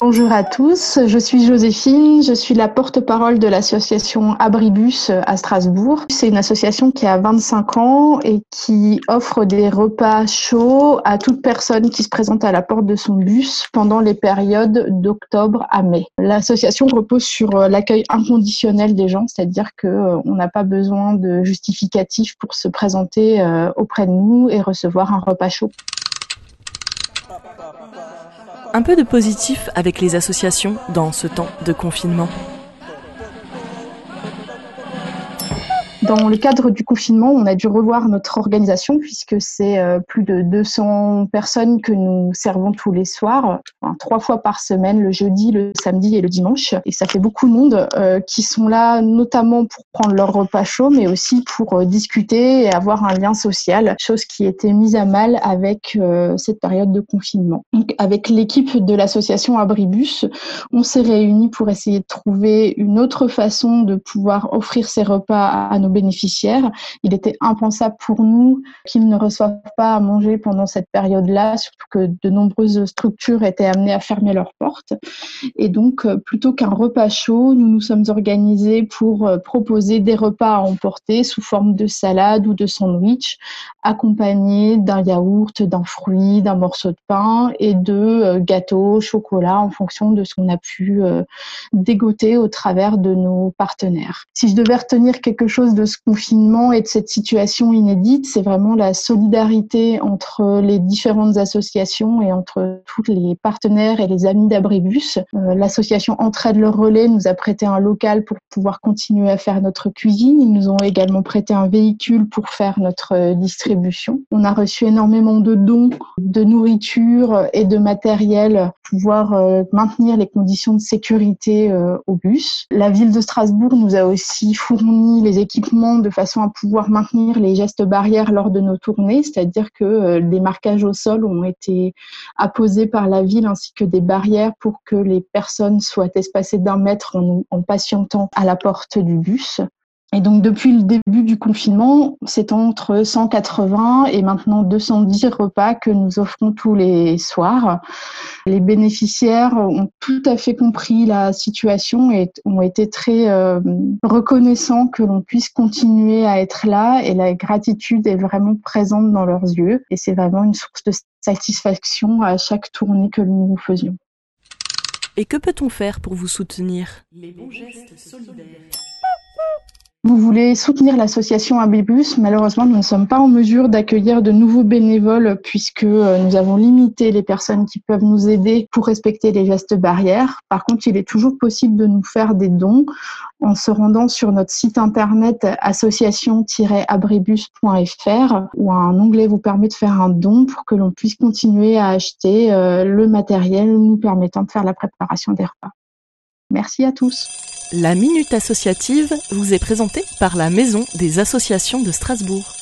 Bonjour à tous, je suis Joséphine, je suis la porte-parole de l'association Abribus à Strasbourg. C'est une association qui a 25 ans et qui offre des repas chauds à toute personne qui se présente à la porte de son bus pendant les périodes d'octobre à mai. L'association repose sur l'accueil inconditionnel des gens, c'est-à-dire qu'on n'a pas besoin de justificatif pour se présenter euh, auprès de nous et recevoir un repas chaud. Un peu de positif avec les associations dans ce temps de confinement. Dans le cadre du confinement, on a dû revoir notre organisation puisque c'est euh, plus de 200 personnes que nous servons tous les soirs, trois fois par semaine, le jeudi, le samedi et le dimanche. Et ça fait beaucoup de monde euh, qui sont là notamment pour prendre leur repas chaud, mais aussi pour euh, discuter et avoir un lien social, chose qui était mise à mal avec cette période de confinement. Avec l'équipe de l'association Abribus, on s'est réunis pour essayer de trouver une autre façon de pouvoir offrir ces repas à nos bénéficiaires. Il était impensable pour nous qu'ils ne reçoivent pas à manger pendant cette période-là, surtout que de nombreuses structures étaient amenées à fermer leurs portes. Et donc, euh, plutôt qu'un repas chaud, nous nous sommes organisés pour euh, proposer des repas à emporter sous forme de salade ou de sandwich, accompagnés d'un yaourt, d'un fruit, d'un morceau de pain et de euh, gâteaux, chocolat, en fonction de ce qu'on a pu dégoter au travers de nos partenaires. Si je devais retenir quelque chose de ce confinement et de cette situation inédite, c'est vraiment la solidarité entre les différentes associations et entre tous les partenaires et les amis d'Abribus. Euh, l'association Entraide le Relais nous a prêté un local pour pouvoir continuer à faire notre cuisine. Ils nous ont également prêté un véhicule pour faire notre distribution. On a reçu énormément de dons de nourriture et de matériel pour pouvoir euh, maintenir les conditions de sécurité euh, au bus. La ville de Strasbourg nous a aussi fourni les équipements de façon à pouvoir maintenir les gestes barrières lors de nos tournées, c'est-à-dire que euh, des marquages au sol ont été apposés par la ville ainsi que des barrières pour que les personnes soient espacées d'un mètre en, en patientant à la porte du bus. Et donc depuis le début du confinement, c'est entre 180 et maintenant 210 repas que nous offrons tous les soirs. Les bénéficiaires ont tout à fait compris la situation et ont été très euh, reconnaissants que l'on puisse continuer à être là et la gratitude est vraiment présente dans leurs yeux et c'est vraiment une source de satisfaction à chaque tournée que nous faisions. Et que peut-on faire pour vous soutenir? Les bons gestes solidaires. Vous voulez soutenir l'association Abibus. Malheureusement, nous ne sommes pas en mesure d'accueillir de nouveaux bénévoles puisque euh, nous avons limité les personnes qui peuvent nous aider pour respecter les gestes barrières. Par contre, il est toujours possible de nous faire des dons en se rendant sur notre site internet association-abribus.fr où un onglet vous permet de faire un don pour que l'on puisse continuer à acheter euh, le matériel nous permettant de faire la préparation des repas. Merci à tous. La Minute Associative vous est présentée par la Maison des Associations de Strasbourg.